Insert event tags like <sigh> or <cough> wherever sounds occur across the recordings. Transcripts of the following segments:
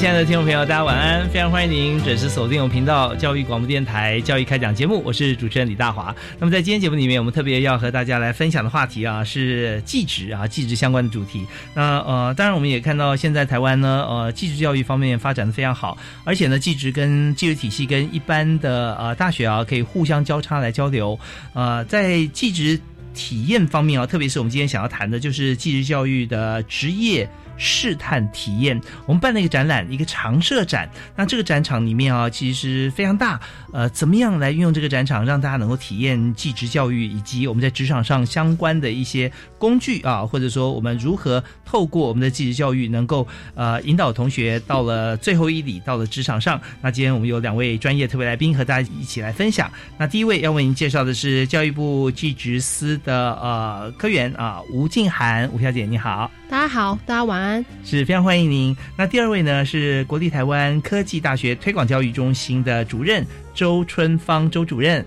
亲爱的听众朋友，大家晚安！非常欢迎您准时锁定我们频道教育广播电台教育开讲节目，我是主持人李大华。那么在今天节目里面，我们特别要和大家来分享的话题啊，是技职啊，技职相关的主题。那呃，当然我们也看到现在台湾呢，呃，技职教育方面发展的非常好，而且呢，技职跟技术体系跟一般的呃大学啊，可以互相交叉来交流。呃，在技职体验方面啊，特别是我们今天想要谈的，就是技职教育的职业。试探体验，我们办了一个展览，一个常设展。那这个展场里面啊，其实非常大。呃，怎么样来运用这个展场，让大家能够体验技职教育，以及我们在职场上相关的一些工具啊，或者说我们如何透过我们的技职教育，能够呃引导同学到了最后一里，到了职场上。那今天我们有两位专业特别来宾和大家一起来分享。那第一位要为您介绍的是教育部技职司的呃科员啊，吴静涵，吴小姐你好。大家好，大家晚安，是非常欢迎您。那第二位呢是国立台湾科技大学推广教育中心的主任周春芳周主任。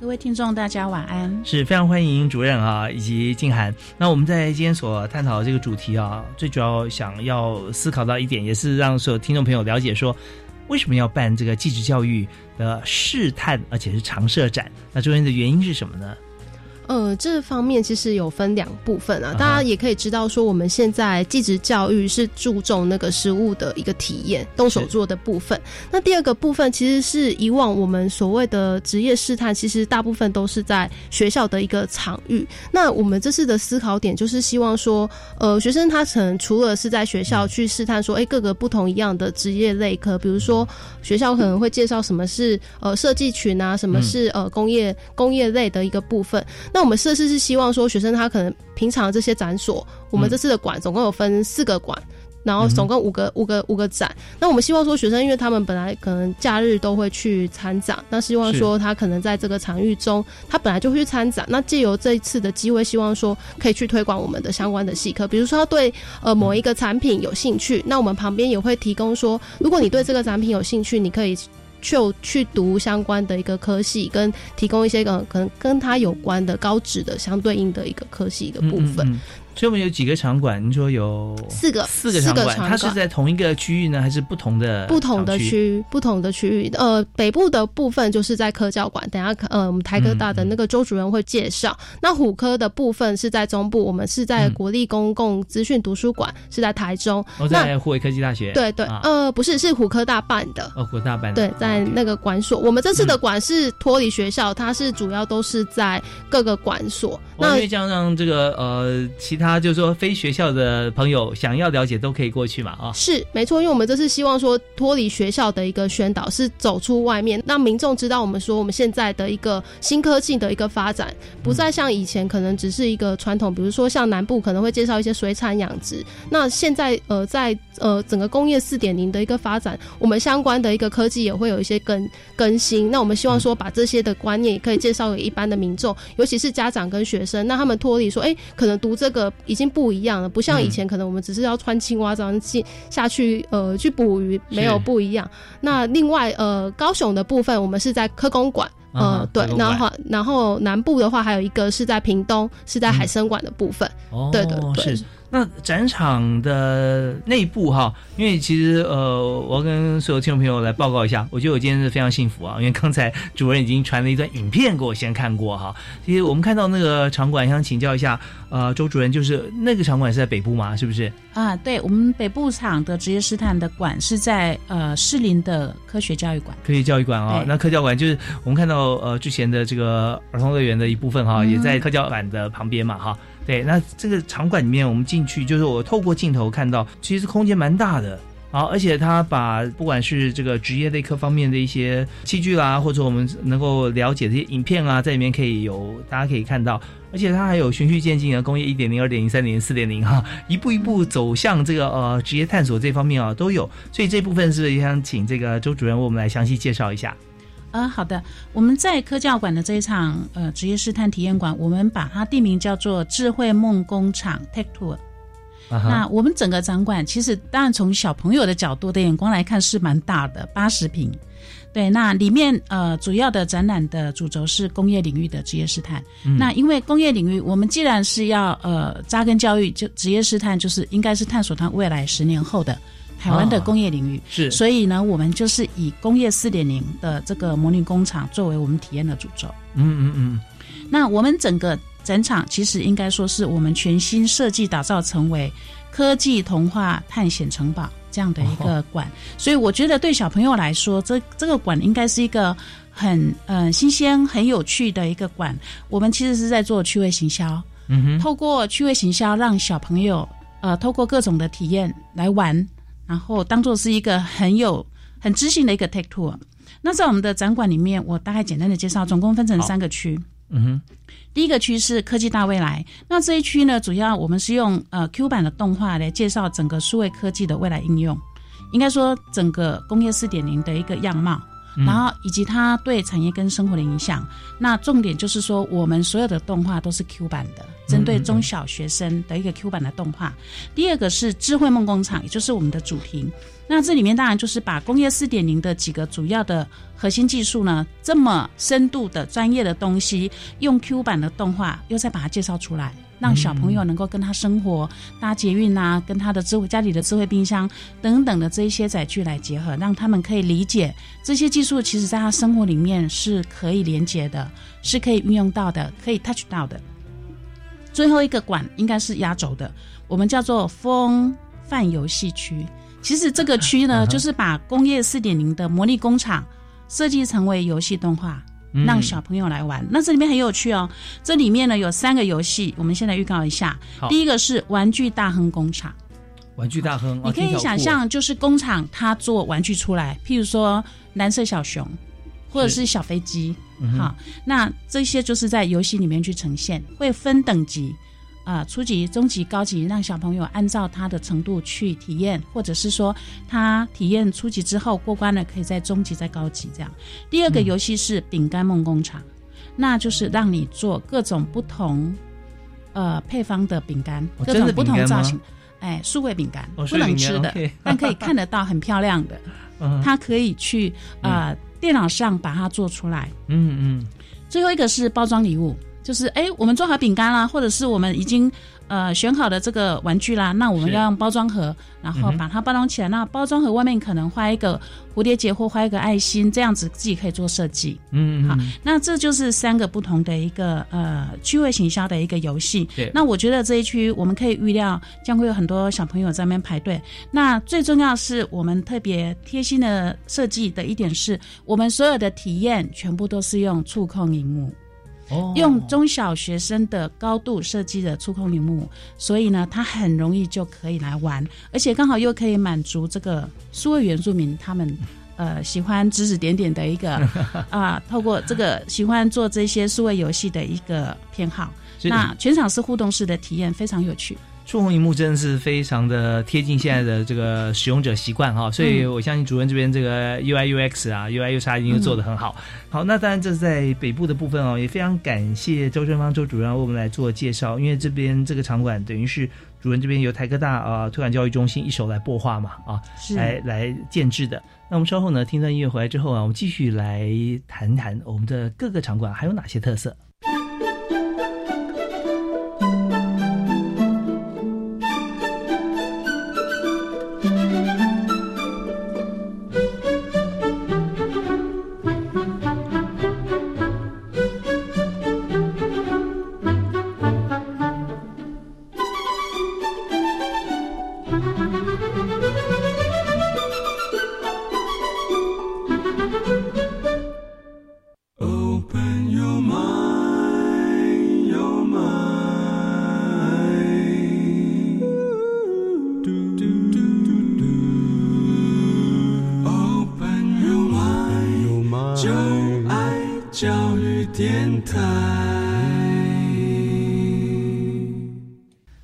各位听众，大家晚安，是非常欢迎主任啊以及静涵。那我们在今天所探讨的这个主题啊，最主要想要思考到一点，也是让所有听众朋友了解说，为什么要办这个继职教育的试探，而且是常设展？那中间的原因是什么呢？呃，这方面其实有分两部分啊，大家也可以知道说，我们现在技职教育是注重那个实物的一个体验，动手做的部分。那第二个部分其实是以往我们所谓的职业试探，其实大部分都是在学校的一个场域。那我们这次的思考点就是希望说，呃，学生他可能除了是在学校去试探说，哎，各个不同一样的职业类科，比如说学校可能会介绍什么是呃设计群啊，什么是呃工业工业类的一个部分。那我们设施是希望说，学生他可能平常这些展所，我们这次的馆总共有分四个馆，然后总共五个五个五个展。那我们希望说，学生因为他们本来可能假日都会去参展，那希望说他可能在这个场域中，他本来就会去参展。那借由这一次的机会，希望说可以去推广我们的相关的系课，比如说他对呃某一个产品有兴趣，那我们旁边也会提供说，如果你对这个产品有兴趣，你可以。就去读相关的一个科系，跟提供一些个可能跟他有关的高职的相对应的一个科系的部分。所以我们有几个场馆？你说有四个，四个场馆，它是在同一个区域呢，还是不同的？不同的区域，不同的区域。呃，北部的部分就是在科教馆，等下呃，我们台科大的那个周主任会介绍。那虎科的部分是在中部，我们是在国立公共资讯图书馆，是在台中。哦，在湖北科技大学。对对，呃，不是，是虎科大办的。哦，虎大办的。对，在那个馆所。我们这次的馆是脱离学校，它是主要都是在各个馆所。那因为这样让这个呃，其他就是说非。学校的朋友想要了解都可以过去嘛啊，是没错，因为我们这是希望说脱离学校的一个宣导，是走出外面，让民众知道我们说我们现在的一个新科技的一个发展，不再像以前可能只是一个传统，比如说像南部可能会介绍一些水产养殖，那现在呃在呃整个工业四点零的一个发展，我们相关的一个科技也会有一些更更新，那我们希望说把这些的观念也可以介绍给一般的民众，尤其是家长跟学生，那他们脱离说哎可能读这个已经不一样了。不像以前，可能我们只是要穿青蛙这样进下去，呃，去捕鱼，没有不一样。那另外，呃，高雄的部分，我们是在科工馆，呃，对，然后然后南部的话，还有一个是在屏东，是在海参馆的部分。哦，对对对。那展场的内部哈，因为其实呃，我要跟所有听众朋友来报告一下，我觉得我今天是非常幸福啊，因为刚才主任已经传了一段影片给我先看过哈。其实我们看到那个场馆，想请教一下，呃，周主任，就是那个场馆是在北部吗？是不是？啊，对，我们北部场的职业试探的馆是在呃士林的科学教育馆。科学教育馆啊，那科教馆就是我们看到呃之前的这个儿童乐园的一部分哈，也在科教馆的旁边嘛哈。对，那这个场馆里面我们进去，就是我透过镜头看到，其实空间蛮大的。好，而且他把不管是这个职业类科方面的一些器具啦，或者我们能够了解的一些影片啊，在里面可以有大家可以看到，而且它还有循序渐进的工业一点零、二点零、三点零、四点零哈，一步一步走向这个呃职业探索这方面啊都有，所以这部分是也想请这个周主任为我们来详细介绍一下。啊，好的，我们在科教馆的这一场呃职业试探体验馆，我们把它定名叫做智慧梦工厂 Tech Tour。那我们整个展馆其实，当然从小朋友的角度的眼光来看是蛮大的，八十平。对，那里面呃主要的展览的主轴是工业领域的职业试探。那因为工业领域，我们既然是要呃扎根教育，就职业试探就是应该是探索它未来十年后的台湾的工业领域。是，所以呢，我们就是以工业四点零的这个模拟工厂作为我们体验的主轴。嗯嗯嗯。那我们整个。展场其实应该说是我们全新设计打造成为科技童话探险城堡这样的一个馆，所以我觉得对小朋友来说，这这个馆应该是一个很呃新鲜、很有趣的一个馆。我们其实是在做趣味行销，嗯哼，透过趣味行销让小朋友呃透过各种的体验来玩，然后当做是一个很有很知性的一个 take tour。那在我们的展馆里面，我大概简单的介绍，总共分成三个区。嗯哼，第一个区是科技大未来，那这一区呢，主要我们是用呃 Q 版的动画来介绍整个数位科技的未来应用，应该说整个工业四点零的一个样貌，然后以及它对产业跟生活的影响。那重点就是说，我们所有的动画都是 Q 版的，针对中小学生的一个 Q 版的动画。第二个是智慧梦工厂，也就是我们的主题。那这里面当然就是把工业四点零的几个主要的核心技术呢，这么深度的专业的东西，用 Q 版的动画又再把它介绍出来，让小朋友能够跟他生活搭捷运啊，跟他的智慧家里的智慧冰箱等等的这一些载具来结合，让他们可以理解这些技术，其实在他生活里面是可以连接的，是可以运用到的，可以 touch 到的。最后一个馆应该是压轴的，我们叫做风范游戏区。其实这个区呢，就是把工业四点零的模拟工厂设计成为游戏动画，让小朋友来玩。那这里面很有趣哦，这里面呢有三个游戏，我们现在预告一下。第一个是玩具大亨工厂，玩具大亨，你可以想象就是工厂它做玩具出来，譬如说蓝色小熊，或者是小飞机，好，那这些就是在游戏里面去呈现，会分等级。啊，初级、中级、高级，让小朋友按照他的程度去体验，或者是说他体验初级之后过关了，可以在中级、再高级这样。第二个游戏是饼干梦工厂，那就是让你做各种不同呃配方的饼干，各种不同造型，哎，数位饼干不能吃的，但可以看得到很漂亮的，<laughs> 它可以去啊电脑上把它做出来。嗯嗯。最后一个是包装礼物。就是哎，我们做好饼干啦，或者是我们已经呃选好的这个玩具啦，那我们要用包装盒，然后把它包装起来。那包装盒外面可能画一个蝴蝶结或画一个爱心，这样子自己可以做设计。嗯，好，那这就是三个不同的一个呃趣味行销的一个游戏。对，那我觉得这一区我们可以预料将会有很多小朋友在那边排队。那最重要是我们特别贴心的设计的一点是，我们所有的体验全部都是用触控荧幕。用中小学生的高度设计的触控荧幕，所以呢，它很容易就可以来玩，而且刚好又可以满足这个数位原住民他们 <laughs> 呃喜欢指指点点的一个 <laughs> 啊，透过这个喜欢做这些数位游戏的一个偏好。那全场是互动式的体验，非常有趣。触控荧幕真的是非常的贴近现在的这个使用者习惯哈，所以我相信主任这边这个 UI UX 啊，UI UX 已经做的很好。好，那当然这是在北部的部分哦，也非常感谢周正芳周主任为我们来做介绍，因为这边这个场馆等于是主任这边由台科大啊推广教育中心一手来擘画嘛啊，来来建制的。那我们稍后呢听段音乐回来之后啊，我们继续来谈谈我们的各个场馆还有哪些特色。教育电台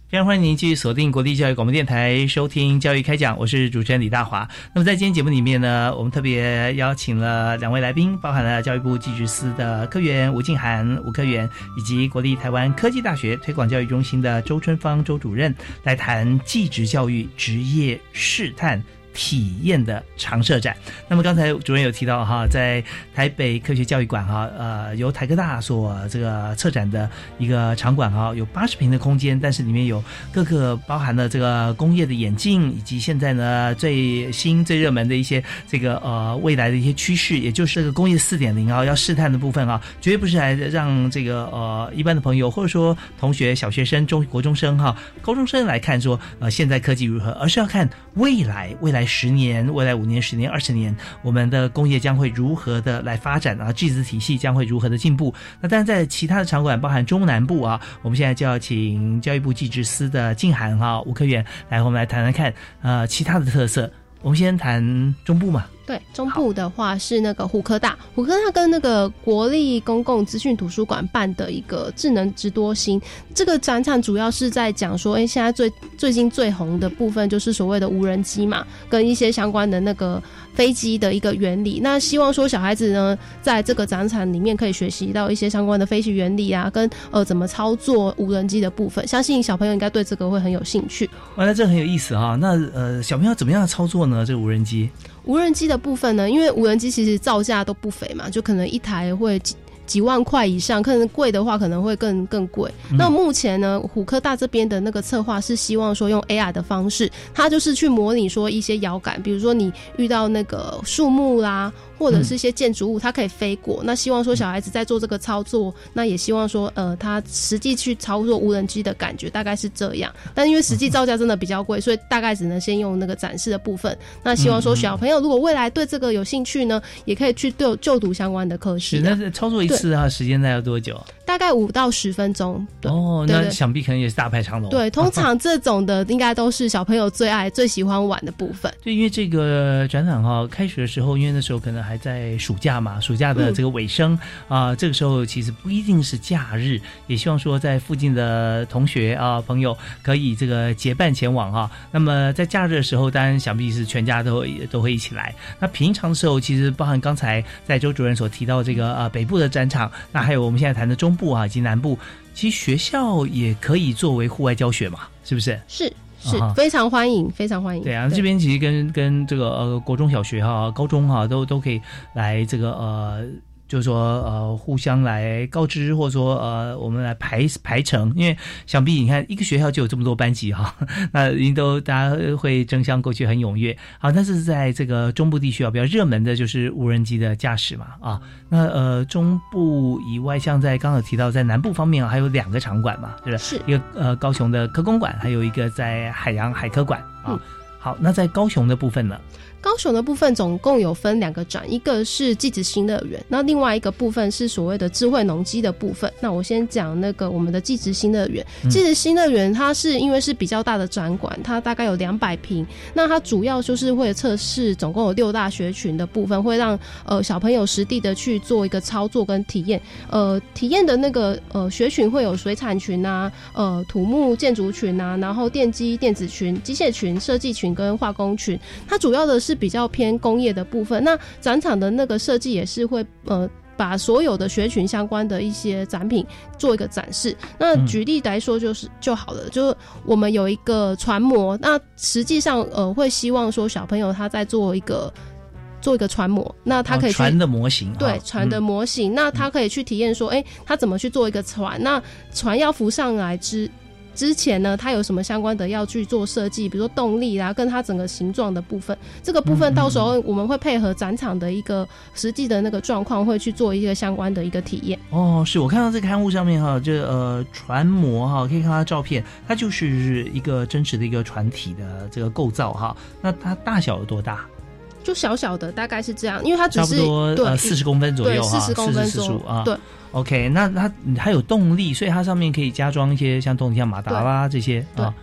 非常欢迎您继续锁定国立教育广播电台收听教育开讲，我是主持人李大华。那么在今天节目里面呢，我们特别邀请了两位来宾，包含了教育部技职司的科员吴静涵吴科员，以及国立台湾科技大学推广教育中心的周春芳周主任，来谈技职教育职业试探。体验的常设展。那么刚才主任有提到哈，在台北科学教育馆哈，呃，由台科大所这个策展的一个场馆哈，有八十平的空间，但是里面有各个包含了这个工业的眼镜，以及现在呢最新最热门的一些这个呃未来的一些趋势，也就是这个工业四点零啊，要试探的部分啊，绝对不是来让这个呃一般的朋友或者说同学、小学生、中国中生哈、高中生来看说呃现在科技如何，而是要看未来未来。来十年、未来五年、十年、二十年，我们的工业将会如何的来发展啊？技术体系将会如何的进步？那当然，在其他的场馆，包含中南部啊，我们现在就要请教育部技职司的静涵哈吴科员来，我们来谈谈看，呃，其他的特色。我们先谈中部嘛。对，中部的话是那个虎科大，虎科大跟那个国立公共资讯图书馆办的一个智能之多星这个展场，主要是在讲说，哎，现在最最近最红的部分就是所谓的无人机嘛，跟一些相关的那个飞机的一个原理。那希望说小孩子呢，在这个展场里面可以学习到一些相关的飞行原理啊，跟呃怎么操作无人机的部分。相信小朋友应该对这个会很有兴趣。哇，那这很有意思啊。那呃，小朋友怎么样操作呢？这个无人机？无人机的部分呢，因为无人机其实造价都不菲嘛，就可能一台会几几万块以上，可能贵的话可能会更更贵。那目前呢，虎科大这边的那个策划是希望说用 AR 的方式，它就是去模拟说一些遥感，比如说你遇到那个树木啦。或者是一些建筑物，它可以飞过。那希望说小孩子在做这个操作，那也希望说，呃，他实际去操作无人机的感觉大概是这样。但因为实际造价真的比较贵，所以大概只能先用那个展示的部分。那希望说小朋友如果未来对这个有兴趣呢，也可以去就就读相关的课是，那操作一次的话，时间大概要多久？大概五到十分钟。哦，那想必可能也是大排长龙。对，<laughs> 通常这种的应该都是小朋友最爱、最喜欢玩的部分。对，因为这个展览哈，开始的时候，因为那时候可能。还在暑假嘛，暑假的这个尾声啊，这个时候其实不一定是假日，也希望说在附近的同学啊朋友可以这个结伴前往哈。那么在假日的时候，当然想必是全家都都会一起来。那平常的时候，其实包含刚才在周主任所提到这个呃北部的展场，那还有我们现在谈的中部啊以及南部，其实学校也可以作为户外教学嘛，是不是？是。是非常欢迎，非常欢迎。对啊，这边其实跟跟这个呃国中小学哈、高中哈都都可以来这个呃。就是说，呃，互相来告知，或者说，呃，我们来排排程，因为想必你看一个学校就有这么多班级哈，那您都大家会争相过去，很踊跃。好，但是在这个中部地区啊，比较热门的就是无人机的驾驶嘛，啊，那呃，中部以外，像在刚刚提到在南部方面啊，还有两个场馆嘛，是不是？是一个呃高雄的科工馆，还有一个在海洋海科馆啊。好，那在高雄的部分呢？高雄的部分总共有分两个展，一个是技职新乐园，那另外一个部分是所谓的智慧农机的部分。那我先讲那个我们的技职新乐园。技职新乐园它是因为是比较大的展馆，它大概有两百平。那它主要就是会测试，总共有六大学群的部分，会让呃小朋友实地的去做一个操作跟体验。呃，体验的那个呃学群会有水产群啊，呃土木建筑群啊，然后电机电子群、机械群、设计群跟化工群。它主要的是。比较偏工业的部分，那展场的那个设计也是会呃把所有的学群相关的一些展品做一个展示。那举例来说就是就好了，就是我们有一个船模，那实际上呃会希望说小朋友他在做一个做一个船模，那他可以船的模型，对船的模型，那他可以去体验说，哎，他怎么去做一个船？那船要浮上来之。之前呢，它有什么相关的要去做设计，比如说动力啊，跟它整个形状的部分，这个部分到时候我们会配合展场的一个实际的那个状况，会去做一些相关的一个体验。哦，是我看到这个刊物上面哈，这呃船模哈，可以看到照片，它就是一个真实的一个船体的这个构造哈。那它大小有多大？就小小的，大概是这样，因为它只是对四十公分左右哈，四十公分左右啊，对。OK，那它它有动力，所以它上面可以加装一些像动力，像马达啦这些啊。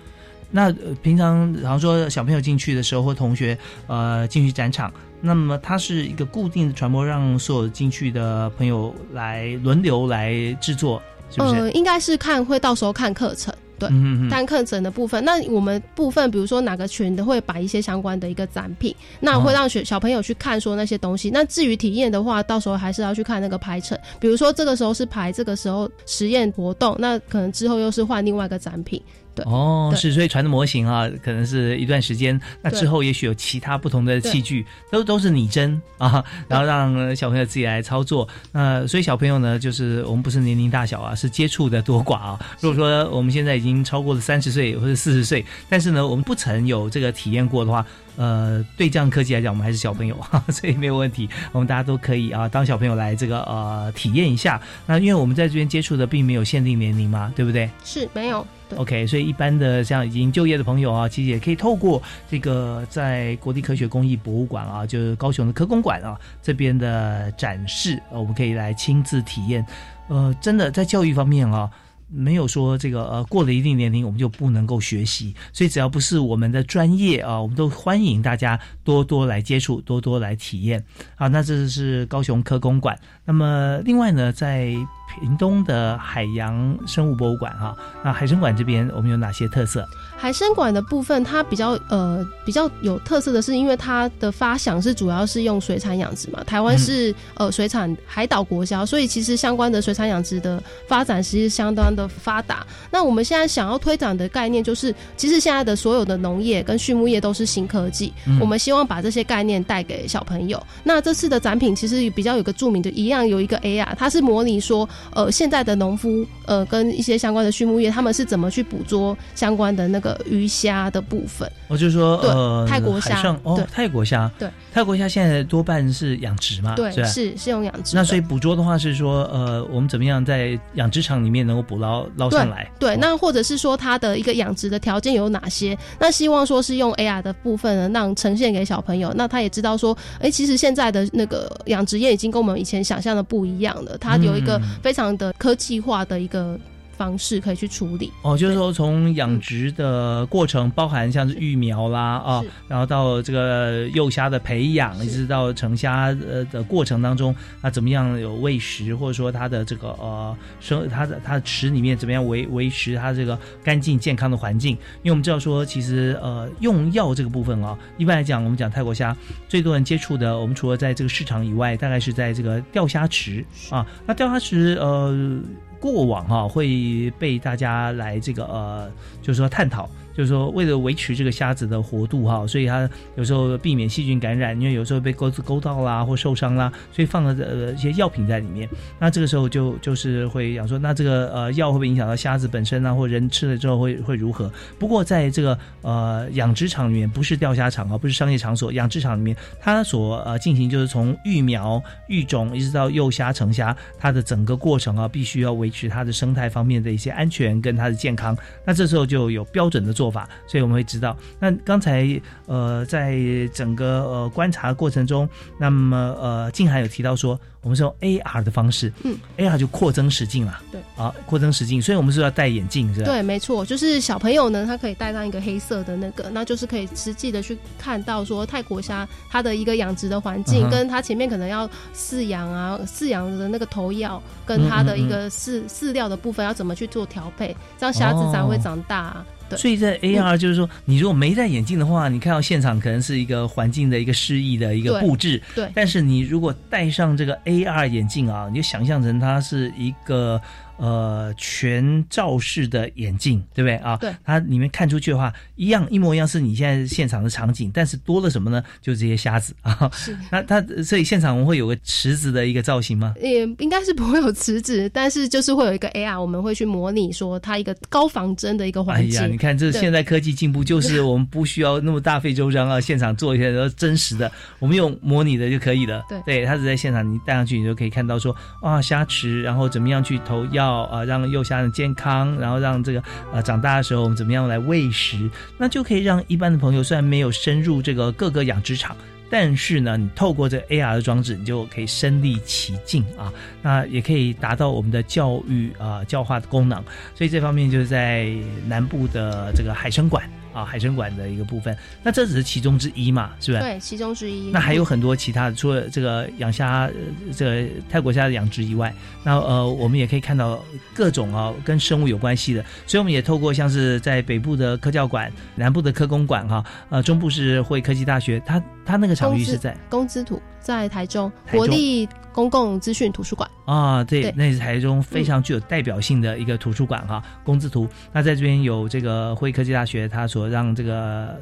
那呃平常好像说小朋友进去的时候，或同学呃进去展场，那么它是一个固定的传播，让所有进去的朋友来轮流来制作，是不是？呃，应该是看会到时候看课程。对，嗯嗯单课程的部分，那我们部分，比如说哪个群的会摆一些相关的一个展品，那会让学小朋友去看说那些东西。那至于体验的话，到时候还是要去看那个排程。比如说这个时候是排这个时候实验活动，那可能之后又是换另外一个展品。对哦，是，所以传的模型啊，可能是一段时间，那之后也许有其他不同的器具，都都是拟真啊，然后让呃小朋友自己来操作。那所以小朋友呢，就是我们不是年龄大小啊，是接触的多寡啊。如果说我们现在已经超过了三十岁或者四十岁，但是呢，我们不曾有这个体验过的话，呃，对这样科技来讲，我们还是小朋友，哈，<laughs> 所以没有问题，我们大家都可以啊，当小朋友来这个呃体验一下。那因为我们在这边接触的并没有限定年龄嘛，对不对？是没有对 OK，所以一般的像已经就业的朋友啊，其实也可以透过这个在国立科学工艺博物馆啊，就是高雄的科工馆啊这边的展示，我们可以来亲自体验。呃，真的在教育方面啊。没有说这个呃过了一定年龄我们就不能够学习，所以只要不是我们的专业啊，我们都欢迎大家多多来接触，多多来体验。好，那这是高雄科工馆。那么另外呢，在屏东的海洋生物博物馆哈、那海生馆这边我们有哪些特色？海参馆的部分，它比较呃比较有特色的是，因为它的发想是主要是用水产养殖嘛，台湾是、呃水产海岛国家，所以其实相关的水产养殖的发展其实相当的发达。那我们现在想要推展的概念就是，其实现在的所有的农业跟畜牧业都是新科技，嗯我们希望把这些概念带给小朋友。那这次的展品其实比较有个著名的，一样有一个 AR，它是模拟说，呃，现在的农夫，呃，跟一些相关的畜牧业，他们是怎么去捕捉相关的那个鱼虾的部分。我就说对呃，泰国虾哦对，泰国虾，对，泰国虾现在多半是养殖嘛，对，是？是是用养殖。那所以捕捉的话是说，呃，我们怎么样在养殖场里面能够捕捞捞上来？对，哦那或者是说它的一个养殖的条件有哪些？那希望说是用 AR 的部分呢，让呈现给小朋友，那他也知道说，哎，其实现在的那个养殖业已经跟我们以前想象的不一样了，它有一个嗯非常的科技化的一个方式可以去处理。哦，就是说从养殖的过程，包含像是育苗啦啊是，然后到这个幼虾的培养，一直到成虾呃的过程当中，那怎么样有喂食，或者说它的这个呃生它的它的池里面怎么样维维持它这个干净健康的环境？因为我们知道说，其实呃用药这个部分啊，一般来讲，我们讲泰国虾最多人接触的，我们除了在这个市场以外，大概是在这个钓虾池啊，那钓虾池呃。过往哈、会被大家来这个呃，就是说探讨，就是说为了维持这个虾子的活度哈、所以它有时候避免细菌感染，因为有时候被钩子勾到啦或受伤啦，所以放了呃一些药品在里面。那这个时候就就是会想说，那这个呃药会不会影响到虾子本身啊，或人吃了之后会会如何？不过在这个呃养殖场里面，不是钓虾场啊，不是商业场所，养殖场里面它所呃进行就是从育苗、育种一直到幼虾、成虾，它的整个过程啊，必须要维持它的生态方面的一些安全跟它的健康。那这时候就有标准的做法，所以我们会知道。那刚才呃在整个呃观察过程中，那么呃静涵有提到说，我们是用 AR 的方式，嗯，AR 就扩增实境了，对，啊，扩增实境，所以我们是要戴眼镜，是吧？对，没错，就是小朋友呢，他可以戴上一个黑色的那个，那就是可以实际的去看到说泰国虾它的一个养殖的环境，嗯跟它前面可能要饲养啊，饲养的那个头药跟它的一个饲饲料的部分要怎么去做调配，这样虾子才会长大、啊。对，所以在 AR 就是说，你如果没戴眼镜的话，你看到现场可能是一个环境的一个诗意的一个布置，对。但是你如果戴上这个 AR 眼镜啊，你就想象成它是一个呃全罩式的眼镜，对不对啊？对，它里面看出去的话，一样一模一样是你现在现场的场景，但是多了什么呢？就是这些瞎子啊。是。<laughs> 那它所以现场我们会有个池子的一个造型吗？也应该是不会有池子，但是就是会有一个 AR，我们会去模拟说它一个高仿真的一个哎环境。呀，你看这现在科技进步，就是 <laughs> 我们不需要那么大费周章啊，现场做一些然后真实的，我们用模拟的就可以了。对对，它只在现场，你戴上去，你就可以看到说，啊，虾池，然后怎么样去投药要呃，让幼虾的健康，然后让这个呃长大的时候我们怎么样来喂食，那就可以让一般的朋友虽然没有深入这个各个养殖场。但是呢，你透过这 AR 的装置，你就可以身临其境啊，那也可以达到我们的教育啊教化的功能。所以这方面就是在南部的这个海参馆。啊，海参馆的一个部分，那这只是其中之一嘛，是不是？对，其中之一。那还有很多其他的，除了这个养虾，这个泰国虾的养殖以外，那呃，我们也可以看到各种啊跟生物有关系的。所以我们也透过像是在北部的科教馆、南部的科工馆哈，呃，中部是会科技大学，它它那个场域是在工资图，在台中国立公共资讯图书馆啊，对，那是台中非常具有代表性的一个图书馆哈，工资图。那在这边有这个会科技大学，它所让这个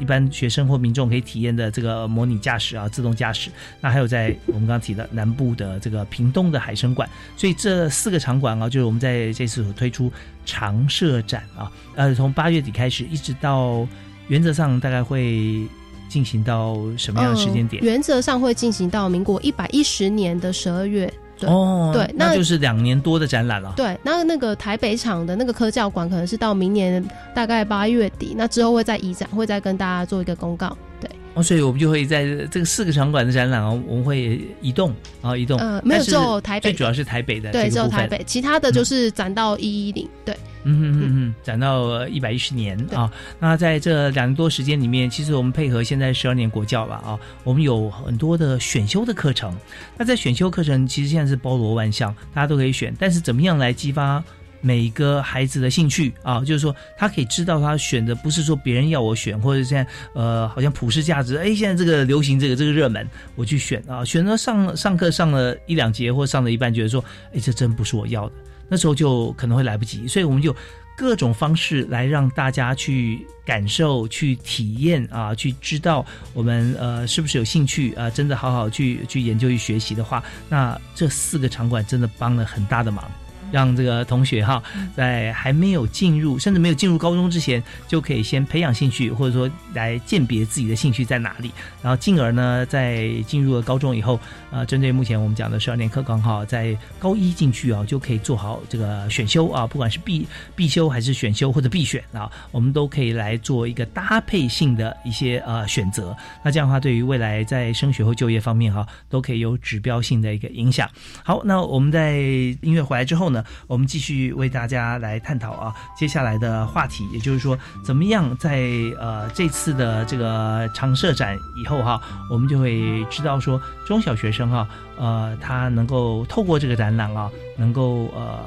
一般学生或民众可以体验的这个模拟驾驶啊，自动驾驶。那还有在我们刚刚提的南部的这个屏东的海参馆，所以这四个场馆啊，就是我们在这次所推出常设展啊，呃，从八月底开始，一直到原则上大概会。进行到什么样的时间点？原则上会进行到民国一百一十年的十二月。哦，对，那就是两年多的展览了。对，那那个台北场的那个科教馆可能是到明年大概八月底，那之后会再移展，会再跟大家做一个公告。对，哦，所以我们就会在这个四个场馆的展览哦，我们会移动啊，移动。呃，没有，只有台北，最主要是台北的，对，只有台北，其他的就是展到一一零。对。嗯嗯嗯嗯，展到一百一十年啊。那在这两年多时间里面，其实我们配合现在十二年国教吧啊，我们有很多的选修的课程。那在选修课程，其实现在是包罗万象，大家都可以选。但是怎么样来激发每个孩子的兴趣啊？就是说，他可以知道他选的不是说别人要我选，或者现在呃好像普世价值，哎，现在这个流行这个这个热门，我去选啊。选择上上课上了一两节或上了一半，觉得说，哎，这真不是我要的。那时候就可能会来不及，所以我们就各种方式来让大家去感受、去体验啊，去知道我们呃是不是有兴趣啊，真的好好去去研究、去学习的话，那这四个场馆真的帮了很大的忙。让这个同学哈，在还没有进入，甚至没有进入高中之前，就可以先培养兴趣，或者说来鉴别自己的兴趣在哪里，然后进而呢，在进入了高中以后，呃，针对目前我们讲的十二年课纲哈，在高一进去啊，就可以做好这个选修啊，不管是必必修还是选修或者必选啊，我们都可以来做一个搭配性的一些呃选择。那这样的话，对于未来在升学或就业方面哈，都可以有指标性的一个影响。好，那我们在音乐回来之后呢？我们继续为大家来探讨啊，接下来的话题，也就是说，怎么样在呃这次的这个常设展以后哈，我们就会知道说，中小学生哈，呃，他能够透过这个展览啊，能够呃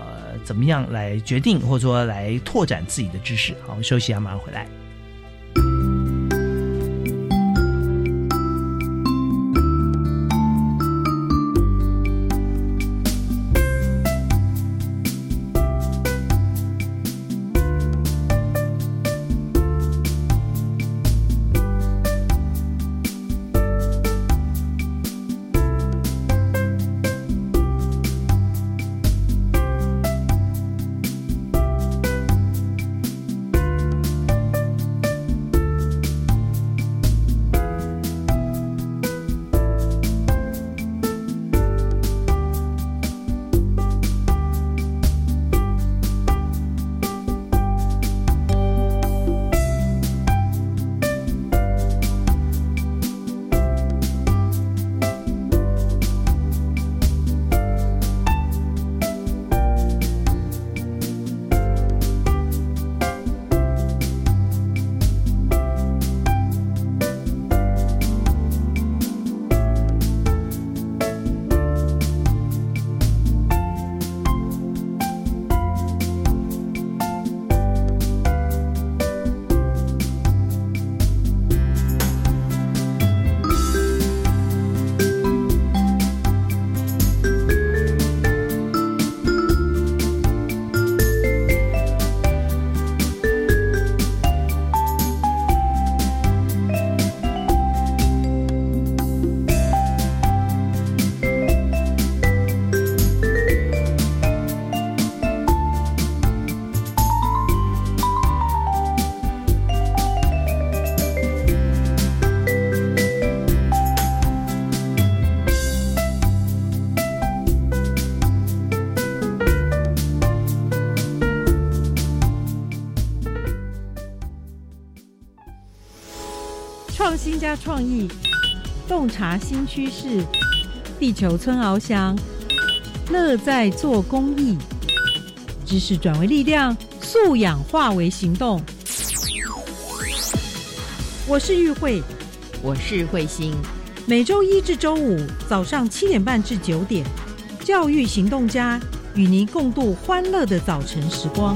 怎么样来决定或者说来拓展自己的知识。好，我们休息一下，马上回来。加创意，洞察新趋势，地球村翱翔，乐在做公益，知识转为力量，素养化为行动。我是玉慧，我是慧心。每周一至周五早上七点半至九点，教育行动家与您共度欢乐的早晨时光。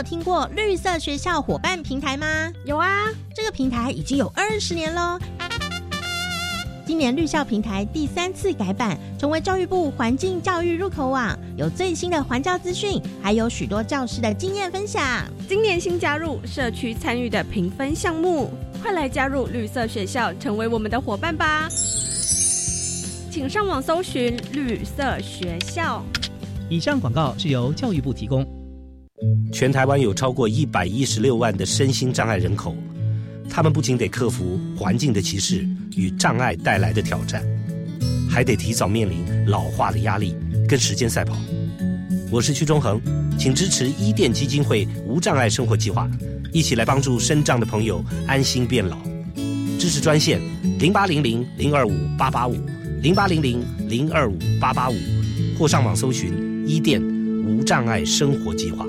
有听过绿色学校伙伴平台吗？有啊，这个平台已经有二十年喽。今年绿校平台第三次改版，成为教育部环境教育入口网，有最新的环教资讯，还有许多教师的经验分享。今年新加入社区参与的评分项目，快来加入绿色学校，成为我们的伙伴吧！请上网搜寻绿色学校。以上广告是由教育部提供。全台湾有超过一百一十六万的身心障碍人口。他们不仅得克服环境的歧视与障碍带来的挑战，还得提早面临老化的压力，跟时间赛跑。我是屈中恒，请支持伊甸基金会无障碍生活计划，一起来帮助身障的朋友安心变老。支持专线零八零零零二五八八五零八零零零二五八八五，或上网搜寻伊甸无障碍生活计划。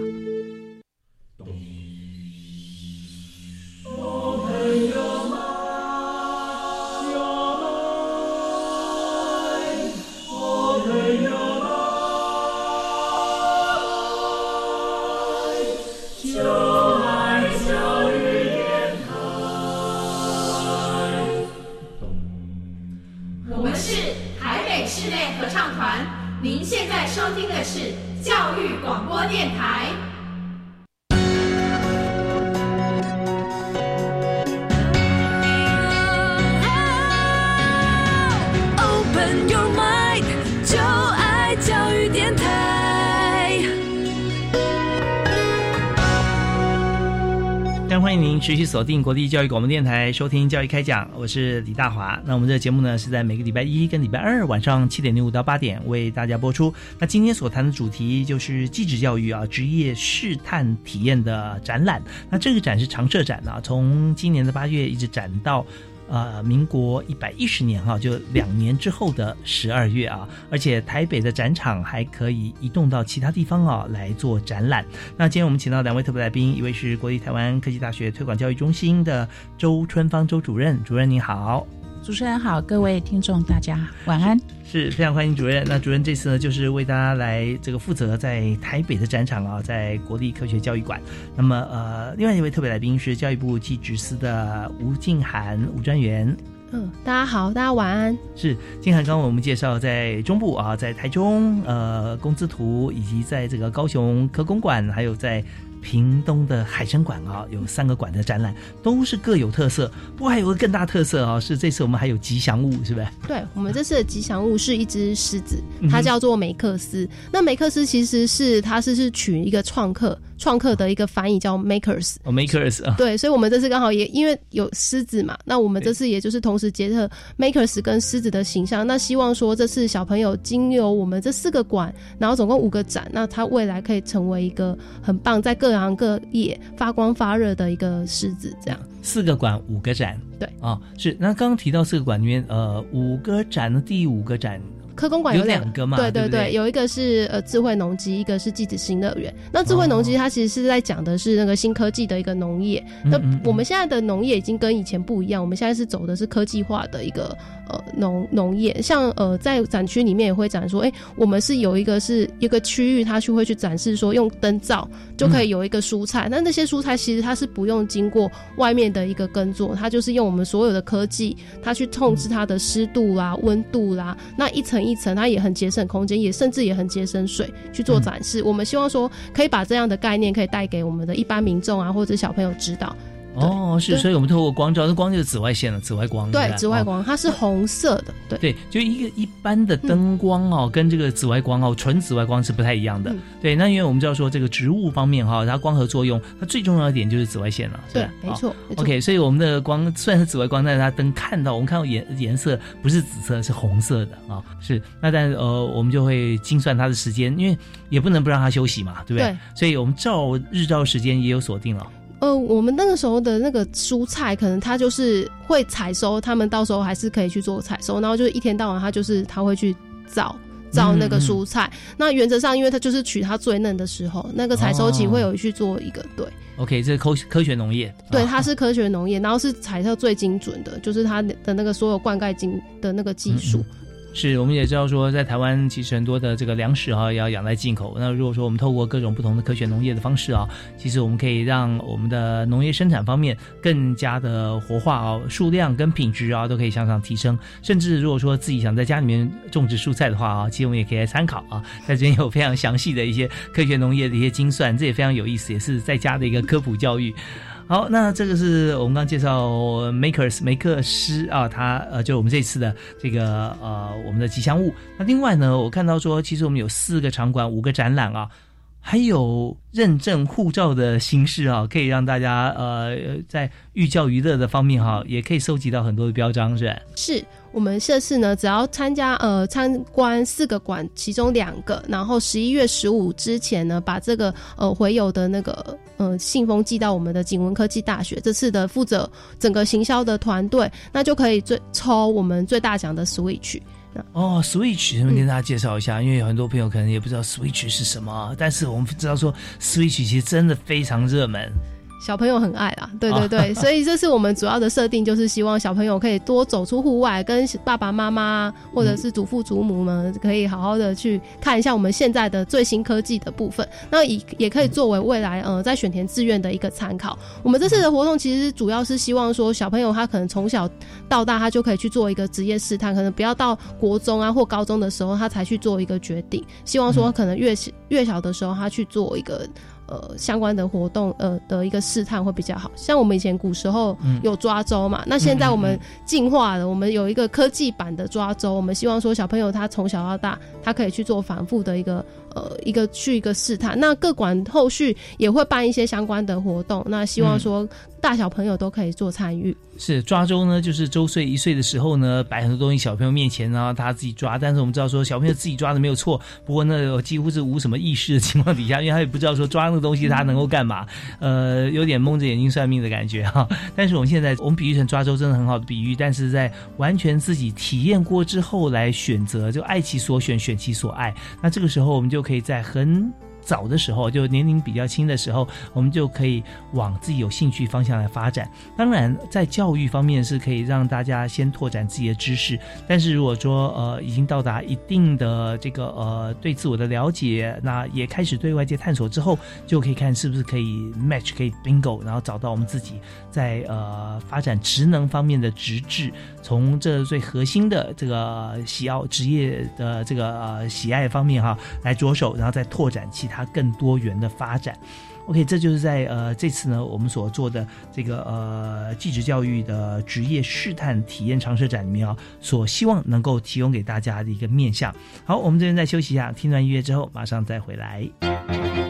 锁定国立教育广播电台，收听教育开讲，我是李大华。那我们这个节目呢，是在每个礼拜一跟礼拜二晚上七点零五到八点为大家播出。那今天所谈的主题就是技职教育啊，职业试探体验的展览。那这个展是常设展啊，从今年的八月一直展到。呃，民国一百一十年哈，就两年之后的十二月啊，而且台北的展场还可以移动到其他地方啊来做展览。那今天我们请到两位特别来宾，一位是国立台湾科技大学推广教育中心的周春芳周主任，主任您好。主持人好，各位听众大家晚安，是非常欢迎主任。那主任这次呢，就是为大家来这个负责在台北的展场啊，在国立科学教育馆。那么呃，另外一位特别来宾是教育部技职司的吴静涵吴专员。嗯，大家好，大家晚安。是静涵，刚刚我们介绍在中部啊，在台中呃工资图，以及在这个高雄科工馆，还有在。屏东的海参馆啊，有三个馆的展览都是各有特色。不过还有个更大特色啊，是这次我们还有吉祥物，是不是？对，我们这次的吉祥物是一只狮子，它叫做梅克斯。那梅克斯其实是它是是取一个创客。创客的一个翻译叫 makers，哦 makers 啊，对，所以我们这次刚好也因为有狮子嘛，那我们这次也就是同时结合 makers 跟狮子的形象，那希望说这次小朋友经由我们这四个馆，然后总共五个展，那他未来可以成为一个很棒，在各行各业发光发热的一个狮子，这样。四个馆五个展，对，啊是，那刚刚提到四个馆里面，呃，五个展的第五个展。科工馆有两个嘛？对对对，有一个是呃智慧农机，一个是技子新乐园。那智慧农机它其实是在讲的是那个新科技的一个农业。那我们现在的农业已经跟以前不一样，我们现在是走的是科技化的一个呃农农业。像呃在展区里面也会展说，哎，我们是有一个是一个区域，它去会去展示说用灯罩就可以有一个蔬菜。那那些蔬菜其实它是不用经过外面的一个耕作，它就是用我们所有的科技，它去控制它的湿度啦、温度啦，那一层一。一层，它也很节省空间，也甚至也很节省水去做展示。我们希望说，可以把这样的概念可以带给我们的一般民众啊，或者小朋友知道。哦，是，所以我们透过光照，那光就是紫外线了，紫外光。对，紫外光，它是红色的。对，对，就一个一般的灯光哦，跟这个紫外光哦，纯紫外光是不太一样的。对，那因为我们知道说这个植物方面哈，它光合作用，它最重要的点就是紫外线了。对，没错。OK，所以我们的光虽然是紫外光，但是它灯看到我们看到颜颜色不是紫色，是红色的啊。是，那但是呃，我们就会精算它的时间，因为也不能不让它休息嘛，对不对？对。所以我们照日照时间也有锁定了。呃，我们那个时候的那个蔬菜，可能他就是会采收，他们到时候还是可以去做采收，然后就是一天到晚他就是他会去找找那个蔬菜。那原则上，因为它就是取它最嫩的时候，那个采收期会有去做一个对。OK，这是科科学农业，对，它是科学农业，然后是采收最精准的，就是它的那个所有灌溉精的那个技术。是，我们也知道说，在台湾其实很多的这个粮食啊，要仰赖进口。那如果说我们透过各种不同的科学农业的方式啊，其实我们可以让我们的农业生产方面更加的活化啊，数量跟品质啊都可以向上提升。甚至如果说自己想在家里面种植蔬菜的话啊，其实我们也可以来参考啊，在这边有非常详细的一些科学农业的一些精算，这也非常有意思，也是在家的一个科普教育。好，那这个是我们刚介绍 makers 梅克斯啊，他呃，就是我们这次的这个呃，我们的吉祥物。那另外呢，我看到说，其实我们有四个场馆，五个展览啊，还有认证护照的形式啊，可以让大家呃，在寓教于乐的方面哈，也可以收集到很多的标章，是吧？是。我们这次呢，只要参加呃参观四个馆，其中两个，然后十一月十五之前呢，把这个呃回邮的那个呃信封寄到我们的景文科技大学。这次的负责整个行销的团队，那就可以最抽我们最大奖的 Switch。哦，Switch，能不能跟大家介绍一下？因为有很多朋友可能也不知道 Switch 是什么，但是我们知道说 Switch 其实真的非常热门。小朋友很爱啦，对对对，<laughs> 所以这是我们主要的设定，就是希望小朋友可以多走出户外，跟爸爸妈妈或者是祖父祖母们可以好好的去看一下我们现在的最新科技的部分，那也也可以作为未来呃在选填志愿的一个参考。我们这次的活动其实主要是希望说小朋友他可能从小到大他就可以去做一个职业试探，可能不要到国中啊或高中的时候他才去做一个决定，希望说可能越越小的时候他去做一个。呃，相关的活动，呃的一个试探会比较好。像我们以前古时候有抓周嘛，那现在我们进化了，我们有一个科技版的抓周。我们希望说小朋友他从小到大，他可以去做反复的一个呃一个去一个试探。那各馆后续也会办一些相关的活动，那希望说大小朋友都可以做参与。是抓周呢，就是周岁一岁的时候呢，摆很多东西小朋友面前然后他自己抓。但是我们知道说小朋友自己抓的没有错，不过那几乎是无什么意识的情况底下，因为他也不知道说抓那个东西他能够干嘛，呃，有点蒙着眼睛算命的感觉哈。但是我们现在我们比喻成抓周，真的很好的比喻。但是在完全自己体验过之后来选择，就爱其所选，选其所爱。那这个时候我们就不可以再哼早的时候，就年龄比较轻的时候，我们就可以往自己有兴趣方向来发展。当然，在教育方面是可以让大家先拓展自己的知识。但是如果说呃已经到达一定的这个呃对自我的了解，那也开始对外界探索之后，就可以看是不是可以 match 可以 bingo，然后找到我们自己在呃发展职能方面的职志，从这最核心的这个喜好职业的这个呃喜爱方面哈来着手，然后再拓展其。它更多元的发展，OK，这就是在呃这次呢我们所做的这个呃继职教育的职业试探体验尝试展里面啊，所希望能够提供给大家的一个面向。好，我们这边再休息一下，听段音乐之后马上再回来。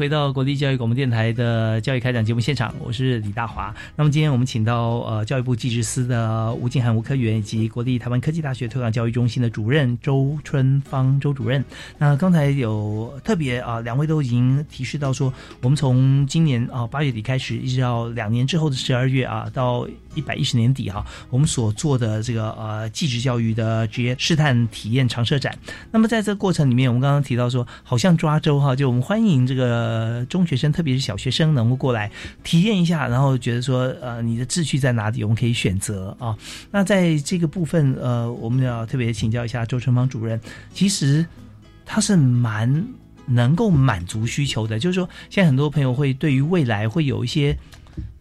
回到国立教育广播电台的教育开讲节目现场，我是李大华。那么今天我们请到呃教育部技职司的吴静涵吴科员以及国立台湾科技大学推广教育中心的主任周春芳周主任。那刚才有特别啊，两位都已经提示到说，我们从今年啊八月底开始，一直到两年之后的十二月啊，到一百一十年底哈，我们所做的这个呃技职教育的职业试探体验常设展。那么在这个过程里面，我们刚刚提到说，好像抓周哈，就我们欢迎。这个呃中学生，特别是小学生，能够过来体验一下，然后觉得说，呃，你的志趣在哪里？我们可以选择啊。那在这个部分，呃，我们要特别请教一下周春芳主任。其实他是蛮能够满足需求的，就是说，现在很多朋友会对于未来会有一些。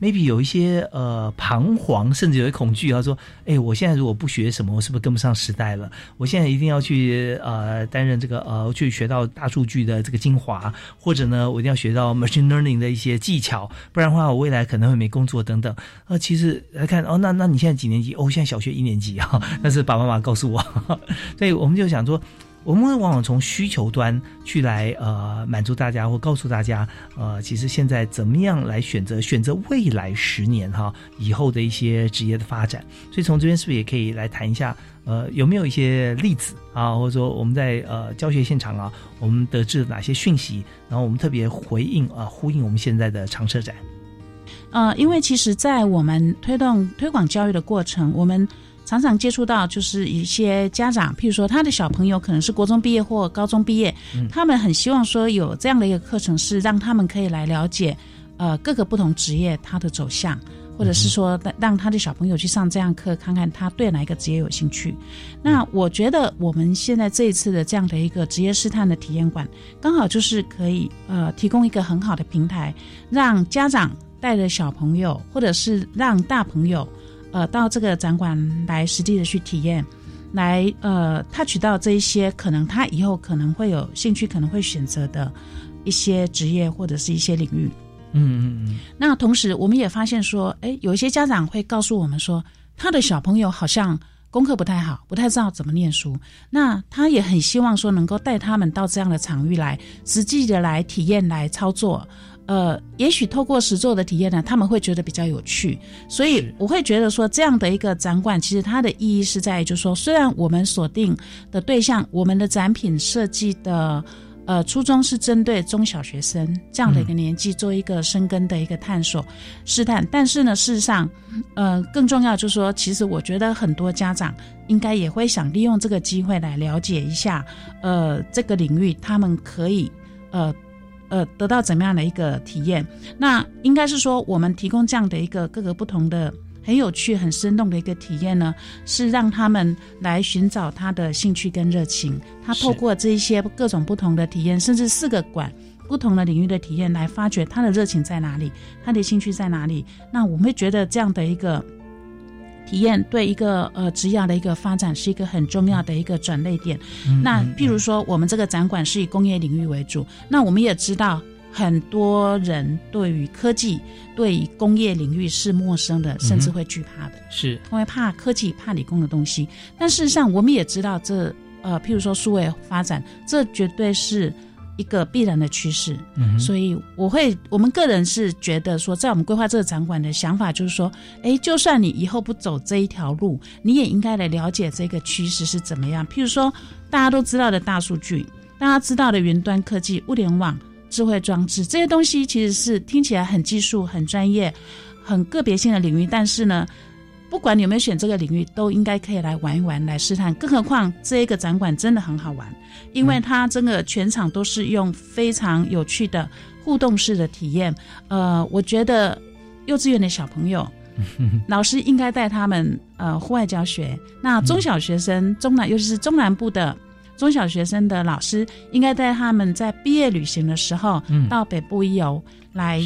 Maybe 有一些呃彷徨，甚至有些恐惧。他说：“哎，我现在如果不学什么，我是不是跟不上时代了？我现在一定要去呃担任这个呃去学到大数据的这个精华，或者呢，我一定要学到 machine learning 的一些技巧，不然的话，我未来可能会没工作等等。呃，其实来看哦，那那你现在几年级？哦，现在小学一年级啊，<laughs> 那是爸爸妈妈告诉我。<laughs> 所以我们就想说。”我们会往往从需求端去来呃满足大家或告诉大家呃其实现在怎么样来选择选择未来十年哈以后的一些职业的发展，所以从这边是不是也可以来谈一下呃有没有一些例子啊或者说我们在呃教学现场啊我们得知哪些讯息，然后我们特别回应啊呼应我们现在的常设展。呃，因为其实，在我们推动推广教育的过程，我们。常常接触到就是一些家长，譬如说他的小朋友可能是国中毕业或高中毕业，他们很希望说有这样的一个课程，是让他们可以来了解，呃，各个不同职业它的走向，或者是说让他的小朋友去上这样课，看看他对哪一个职业有兴趣。那我觉得我们现在这一次的这样的一个职业试探的体验馆，刚好就是可以呃提供一个很好的平台，让家长带着小朋友，或者是让大朋友。呃，到这个展馆来实际的去体验，来呃，他取到这一些可能他以后可能会有兴趣，可能会选择的一些职业或者是一些领域。嗯嗯嗯。那同时，我们也发现说，哎，有一些家长会告诉我们说，他的小朋友好像功课不太好，不太知道怎么念书。那他也很希望说，能够带他们到这样的场域来，实际的来体验、来操作。呃，也许透过实作的体验呢，他们会觉得比较有趣，所以我会觉得说，这样的一个展馆，其实它的意义是在，就是说，虽然我们锁定的对象，我们的展品设计的，呃，初衷是针对中小学生这样的一个年纪做一个深根的一个探索试探，但是呢，事实上，呃，更重要就是说，其实我觉得很多家长应该也会想利用这个机会来了解一下，呃，这个领域他们可以，呃。呃，得到怎么样的一个体验？那应该是说，我们提供这样的一个各个不同的、很有趣、很生动的一个体验呢，是让他们来寻找他的兴趣跟热情。他透过这一些各种不同的体验，甚至四个馆不同的领域的体验，来发掘他的热情在哪里，他的兴趣在哪里。那我们会觉得这样的一个。体验对一个呃职业的一个发展是一个很重要的一个转类点。那譬如说，我们这个展馆是以工业领域为主，那我们也知道很多人对于科技、对于工业领域是陌生的，甚至会惧怕的，是因为怕科技、怕理工的东西。但事实上，我们也知道这呃，譬如说数位发展，这绝对是。一个必然的趋势，所以我会，我们个人是觉得说，在我们规划这个展馆的想法就是说，哎，就算你以后不走这一条路，你也应该来了解这个趋势是怎么样。譬如说，大家都知道的大数据，大家知道的云端科技、物联网、智慧装置这些东西，其实是听起来很技术、很专业、很个别性的领域，但是呢。不管你有没有选这个领域，都应该可以来玩一玩，来试探。更何况这一个展馆真的很好玩，因为它真的全场都是用非常有趣的互动式的体验。呃，我觉得幼稚园的小朋友，<laughs> 老师应该带他们呃户外教学。那中小学生、中南，尤其是中南部的中小学生的老师，应该带他们在毕业旅行的时候到北部一游来。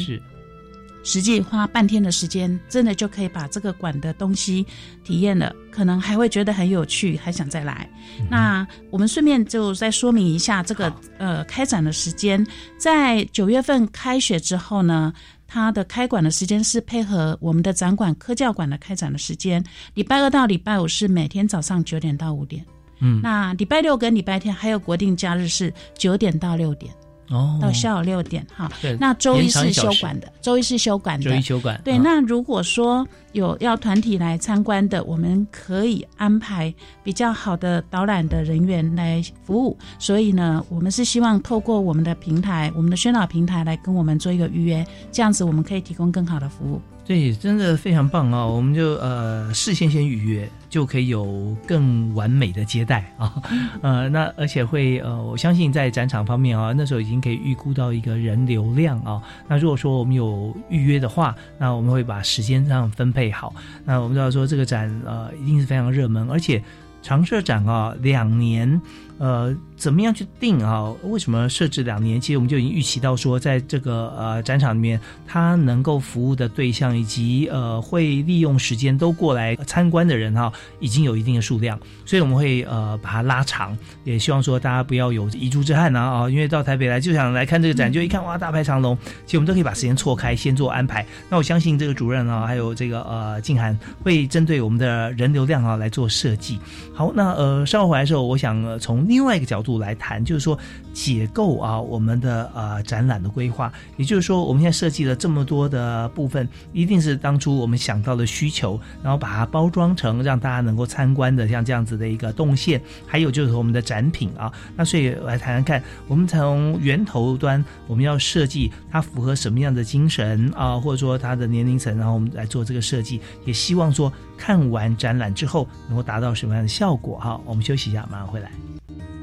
实际花半天的时间，真的就可以把这个馆的东西体验了，可能还会觉得很有趣，还想再来。那我们顺便就再说明一下这个呃开展的时间，在九月份开学之后呢，它的开馆的时间是配合我们的展馆科教馆的开展的时间，礼拜二到礼拜五是每天早上九点到五点，嗯，那礼拜六跟礼拜天还有国定假日是九点到六点。哦到下午六点哈对。那周一是休馆的，周一是休馆的，周一休馆对，啊那如果说有要团体来参观的，我们可以安排比较好的导览的人员来服务。所以呢，我们是希望透过我们的平台，我们的宣导平台来跟我们做一个预约，这样子我们可以提供更好的服务。对，真的非常棒啊！我们就呃事先先预约，就可以有更完美的接待啊，<laughs> 呃，那而且会呃，我相信在展场方面啊，那时候已经可以预估到一个人流量啊。那如果说我们有预约的话，那我们会把时间上分配好。那我们知道说这个展呃一定是非常热门，而且常设展啊两年。呃，怎么样去定啊？为什么设置两年？其实我们就已经预期到说，在这个呃展场里面，它能够服务的对象以及呃会利用时间都过来参观的人哈、已经有一定的数量，所以我们会呃把它拉长，也希望说大家不要有遗珠之憾啊啊，因为到台北来就想来看这个展，就一看哇大排长龙，其实我们都可以把时间错开，先做安排。那我相信这个主任啊，还有这个呃静涵会针对我们的人流量啊来做设计。好，那呃稍后回来的时候，我想、呃、从另外一个角度来谈，就是说解构啊我们的呃展览的规划，也就是说我们现在设计了这么多的部分，一定是当初我们想到的需求，然后把它包装成让大家能够参观的像这样子的一个动线，还有就是我们的展品啊。那所以来谈谈看，我们从源头端我们要设计它符合什么样的精神啊，或者说它的年龄层，然后我们来做这个设计，也希望说看完展览之后能够达到什么样的效果哈。我们休息一下，马上回来。Bye.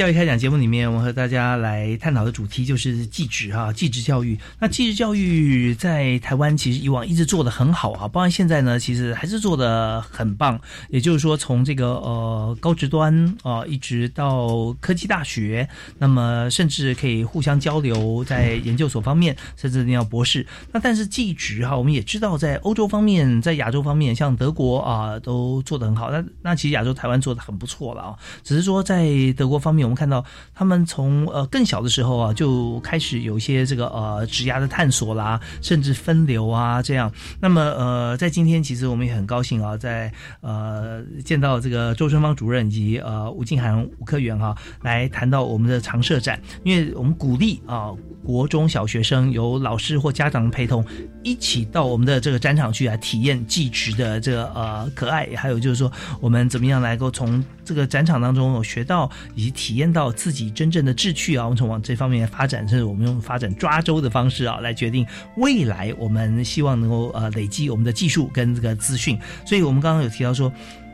教育开讲节目里面，我和大家来探讨的主题就是技职哈，技职教育。那技职教育在台湾其实以往一直做的很好啊，包括现在呢，其实还是做的很棒。也就是说，从这个呃高职端啊、一直到科技大学，那么甚至可以互相交流，在研究所方面，甚至你要博士。那但是技职哈，我们也知道，在欧洲方面，在亚洲方面，像德国啊、都做得很好。那那其实亚洲台湾做的很不错了啊，只是说在德国方面，我我们看到他们从呃更小的时候啊，就开始有一些这个呃职涯的探索啦，甚至分流啊这样。那么呃，在今天其实我们也很高兴啊，在呃见到这个周春芳主任以及呃吴静涵吴科员哈、来谈到我们的常设展，因为我们鼓励啊国中小学生由老师或家长陪同，一起到我们的这个展场去来体验技职的这个呃可爱，还有就是说我们怎么样来够从这个展场当中有学到以及体验到自己真正的志趣啊，我们从往这方面发展，甚至我们用发展抓周的方式啊，来决定未来我们希望能够呃累积我们的技术跟这个资讯。所以我们刚刚有提到说，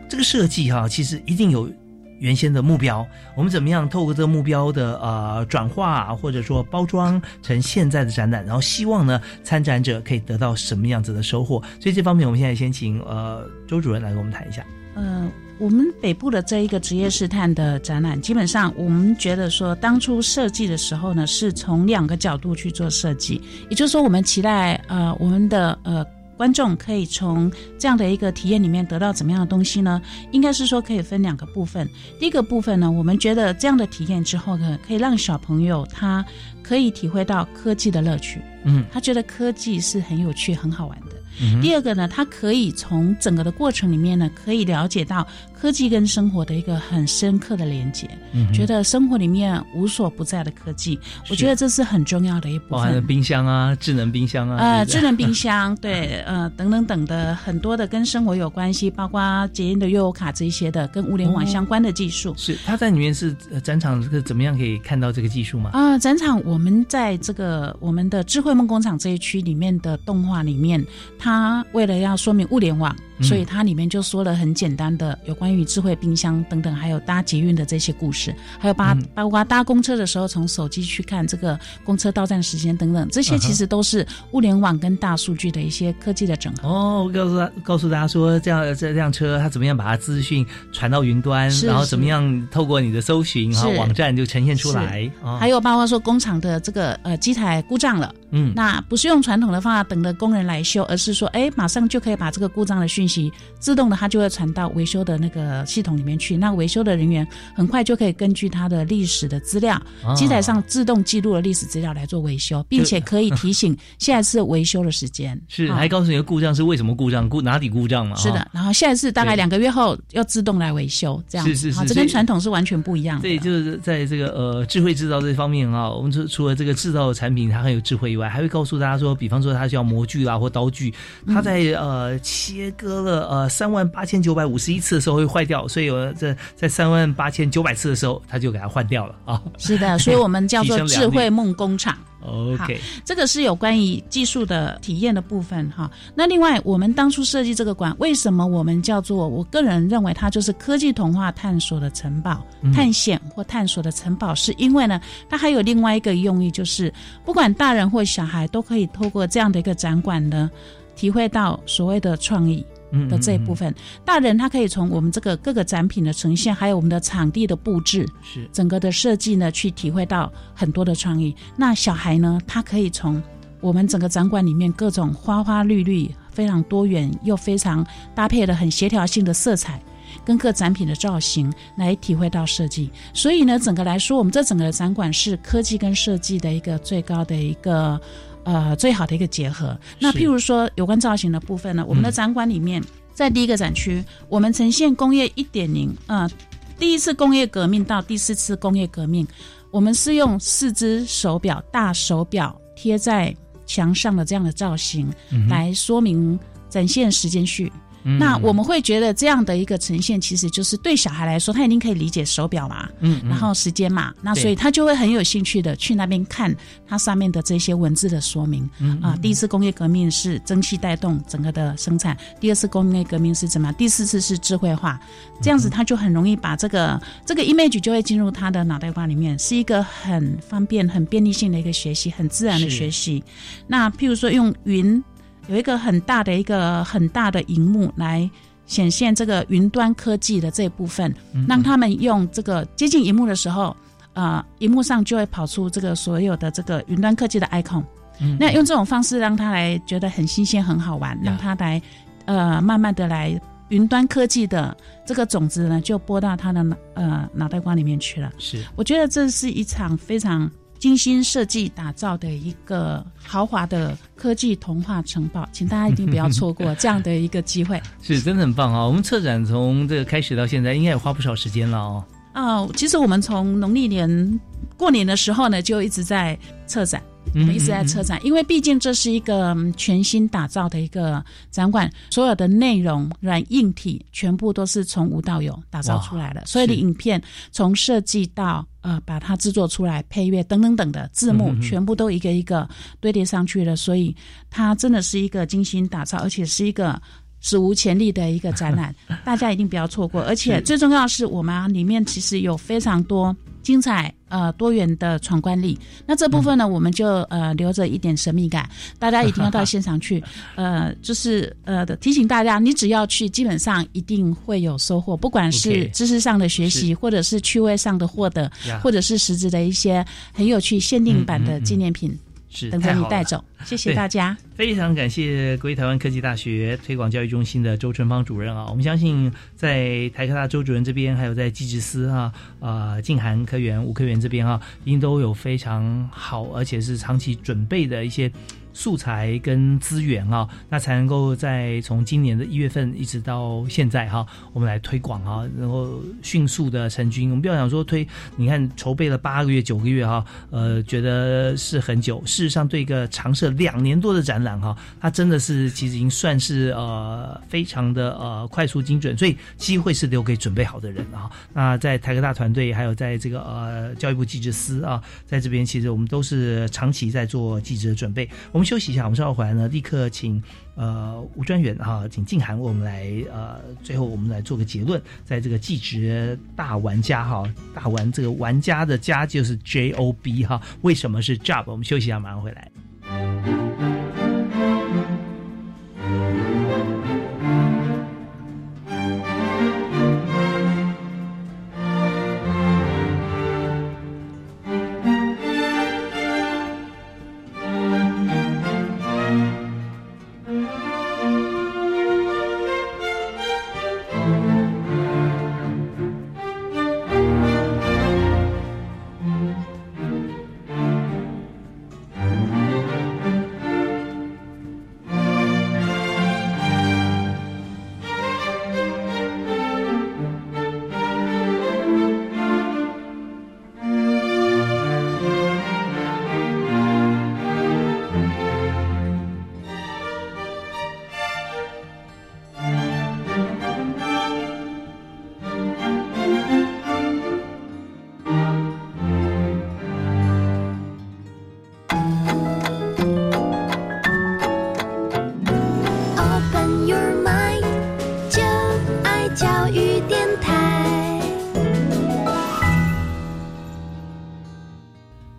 这个设计哈、其实一定有。原先的目标，我们怎么样透过这个目标的呃转化，或者说包装成现在的展览，然后希望呢参展者可以得到什么样子的收获？所以这方面，我们现在先请呃周主任来跟我们谈一下。呃，我们北部的这一个职业试探的展览，基本上我们觉得说，当初设计的时候呢，是从两个角度去做设计，也就是说，我们期待呃我们的呃。观众可以从这样的一个体验里面得到怎么样的东西呢？应该是说可以分两个部分。第一个部分呢，我们觉得这样的体验之后呢，可以让小朋友他可以体会到科技的乐趣，嗯，他觉得科技是很有趣、很好玩的。第二个呢，他可以从整个的过程里面呢，可以了解到科技跟生活的一个很深刻的连接，嗯觉得生活里面无所不在的科技，我觉得这是很重要的一部分。包含了冰箱啊，智能冰箱啊，呃，智能冰箱，<laughs> 对，呃，等等等的很多的跟生活有关系，包括捷运的悠游卡这一些的，跟物联网相关的技术。是它在里面是呃展场这个怎么样可以看到这个技术吗？啊、展场我们在这个我们的智慧梦工厂这一区里面的动画里面，它为了要说明物联网，嗯所以它里面就说了很简单的有关于智慧冰箱等等，还有搭捷运的这些故事，还有包嗯。包括搭公车的时候从手机去看这个公车到站时间等等，这些其实都是物联网跟大数据的一些科技的整合。哦，我告诉他，告诉大家说，这样这辆车它怎么样把它资讯传到云端，是然后怎么样透过你的搜寻，然后网站就呈现出来。哦。还有包括说工厂的这个呃机台故障了，嗯。那不是用传统的方法等着工人来修，而是说，哎，马上就可以把这个故障的讯息自动的，它就会传到维修的那个系统里面去。那维修的人员很快就可以根据它的历史的资料哦，机台上自动记录了历史资料来做维修，并且可以提醒下一次维修的时间。<laughs> 是，啊还告诉你的故障是为什么故障，故哪里故障嘛？是的，然后下一次大概两个月后要自动来维修，这样子是是是好这跟传统是完全不一样的。对，就是在这个呃智慧制造这方面啊，我们除除了这个制造的产品它很有智慧以外，还会告诉大家说，比方说它需要模具啦或刀具，它在、呃切割了呃三万八千九百五十一次的时候会坏掉，所以我这在三万八千九百次的时候，他就给它换掉了啊。是的，所以我们叫做 <laughs> 智慧梦工厂。OK，这个是有关于技术的体验的部分哈。那另外，我们当初设计这个馆，为什么我们叫做？我个人认为它就是科技童话探索的城堡、嗯探险或探索的城堡，是因为呢，它还有另外一个用意，就是不管大人或小孩都可以透过这样的一个展馆呢，体会到所谓的创意。嗯的这一部分，大人他可以从我们这个各个展品的呈现，还有我们的场地的布置，是整个的设计呢，去体会到很多的创意。那小孩呢，他可以从我们整个展馆里面各种花花绿绿、非常多元又非常搭配的很协调性的色彩。跟各展品的造型来体会到设计，所以呢，整个来说，我们这整个的展馆是科技跟设计的一个最高的一个呃最好的一个结合。那譬如说有关造型的部分呢，我们的展馆里面，在第一个展区，我们呈现工业一点零，呃，第一次工业革命到第四次工业革命，我们是用四只手表大手表贴在墙上的这样的造型，嗯来说明展现时间序。嗯那我们会觉得这样的一个呈现，其实就是对小孩来说，他一定可以理解手表嘛，嗯嗯然后时间嘛，那所以他就会很有兴趣的去那边看它上面的这些文字的说明。嗯啊，第一次工业革命是蒸汽带动整个的生产，第二次工业革命是怎么样？第四次是智慧化，这样子他就很容易把这个这个 image 就会进入他的脑袋瓜里面，是一个很方便、很便利性的一个学习，很自然的学习。那譬如说用云有一个很大的一个很大的荧幕来。显现这个云端科技的这一部分，嗯让他们用这个接近荧幕的时候，呃，荧幕上就会跑出这个所有的这个云端科技的 icon。嗯那用这种方式让他来觉得很新鲜、很好玩，让他来呃慢慢的来云端科技的这个种子呢，就播到他的脑呃脑袋瓜里面去了。是我觉得这是一场非常精心设计打造的一个豪华的科技童话城堡，请大家一定不要错过这样的一个机会。<laughs> 是，真的很棒啊！我们策展从这个开始到现在，应该也花不少时间了哦。哦，其实我们从农历年过年的时候呢，就一直在策展，我们一直在策展，因为毕竟这是一个嗯全新打造的一个展馆，所有的内容软硬体全部都是从无到有打造出来的，所有的影片从设计到呃把它制作出来，配乐等等等的字幕全部都一个一个堆叠上去了，所以它真的是一个精心打造，而且是一个。史无前例的一个展览，<laughs> 大家一定不要错过。而且最重要的是，我们、啊、里面其实有非常多精彩呃多元的闯关力。那这部分呢，我们就呃留着一点神秘感，大家一定要到现场去。<laughs> 呃，就是呃的提醒大家，你只要去，基本上一定会有收获，不管是知识上的学习，或者是趣味上的获得，或者是实质的一些很有趣限定版的纪念品，是等着太好了你带走。谢谢大家。非常感谢国立台湾科技大学推广教育中心的周春芳主任啊！我们相信在台科大周主任这边，还有在技职司啊、呃静涵科员、吴科员这边啊，一定都有非常好而且是长期准备的一些素材跟资源啊，那才能够在从今年的一月份一直到现在哈，我们来推广啊，然后迅速的成军。我们不要想说推，你看筹备了八个月、九个月哈，呃，觉得是很久。事实上，对一个长设两年多的展览哈，它真的是其实已经算是呃非常的呃快速精准，所以机会是留给准备好的人啊。那在台科大团队，还有在这个呃教育部记者司啊，在这边其实我们都是长期在做记者准备。我们休息一下，我们稍后回来呢，立刻请呃吴专员哈，请静涵为我们来呃最后我们来做个结论，在这个技职大玩家哈，大玩这个玩家的家就是 J O B 哈，为什么是 Job？我们休息一下，马上回来。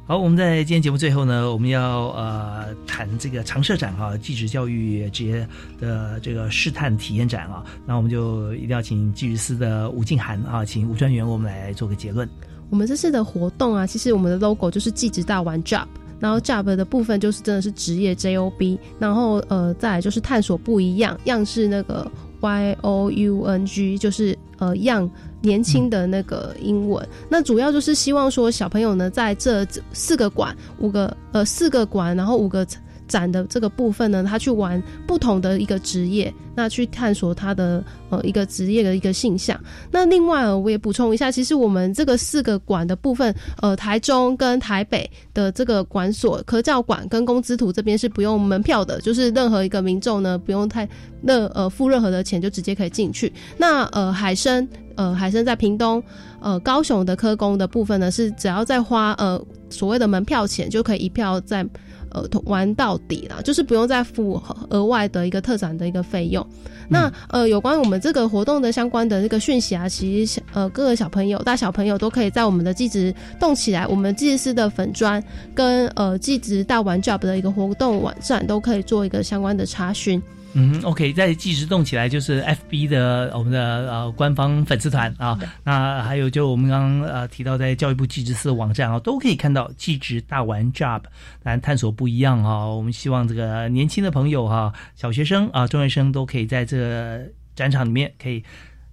好，我们在今天节目最后呢，我们要呃谈这个常设展啊，继职教育职业的这个试探体验展啊，那我们就一定要请技职司的吴静涵啊，请吴专员我们来做个结论。我们这次的活动啊，其实我们的 logo 就是技职大玩 Job，然后 Job 的部分就是真的是职业 J O B，然后呃再来就是探索不一样，样是那个 Y O U N G，就是呃样年轻的那个英文。那主要就是希望说小朋友呢，在这四个馆、五个呃四个馆，然后五个。展的这个部分呢，他去玩不同的一个职业，那去探索他的呃一个职业的一个性向。那另外我也补充一下，其实我们这个四个馆的部分，呃，台中跟台北的这个馆所科教馆跟工资图这边是不用门票的，就是任何一个民众呢不用太那呃付任何的钱就直接可以进去。那呃海参呃海参在屏东呃高雄的科工的部分呢，是只要再花呃所谓的门票钱就可以一票在。呃，玩到底啦，就是不用再付额外的一个特展的一个费用。那呃，有关我们这个活动的相关的这个讯息啊，其实呃，各个小朋友、大小朋友都可以在我们的季职动起来，我们技师的粉砖跟呃季职大玩 Job 的一个活动网站都可以做一个相关的查询。嗯，OK，在即时动起来就是 FB 的我们的呃官方粉丝团啊，那还有就我们刚刚呃提到在教育部技职司的网站啊，都可以看到技职大玩 Job，来探索不一样啊。我们希望这个年轻的朋友哈，小学生啊、中学生都可以在这个展场里面可以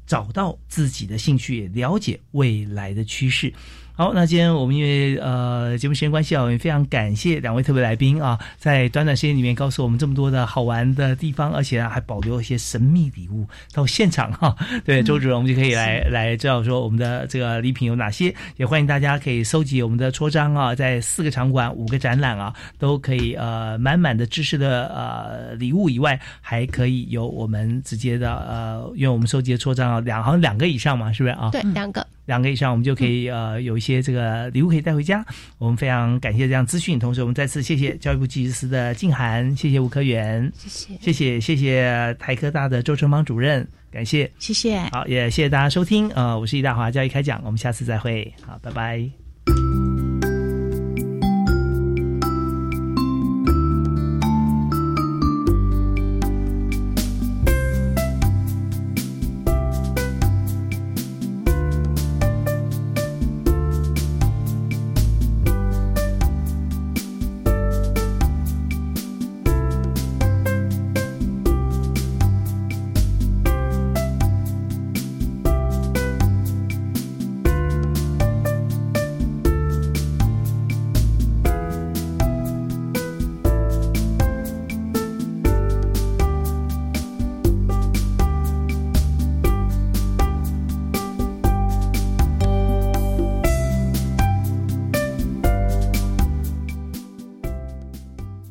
找到自己的兴趣，也了解未来的趋势。好，那今天我们因为呃节目时间关系啊，我们非常感谢两位特别来宾啊，在短短时间里面告诉我们这么多的好玩的地方，而且呢还保留一些神秘礼物到现场哈。<laughs> 对，周主任，我们就可以来来知道说我们的这个礼品有哪些，也欢迎大家可以收集我们的戳章啊，在四个场馆、五个展览啊，都可以呃满满的知识的呃礼物以外，还可以有我们直接的呃，因为我们收集的戳章啊，两好像两个以上嘛，是不是啊？对，两个。两个以上，我们就可以呃有一些这个礼物可以带回家。我们非常感谢这样资讯，同时我们再次谢谢教育部技师司的静涵，谢谢吴科员，谢谢，谢谢谢谢台科大的周成邦主任，感谢，谢谢，好，也谢谢大家收听，呃，我是易大华教育开讲，我们下次再会，好，拜拜。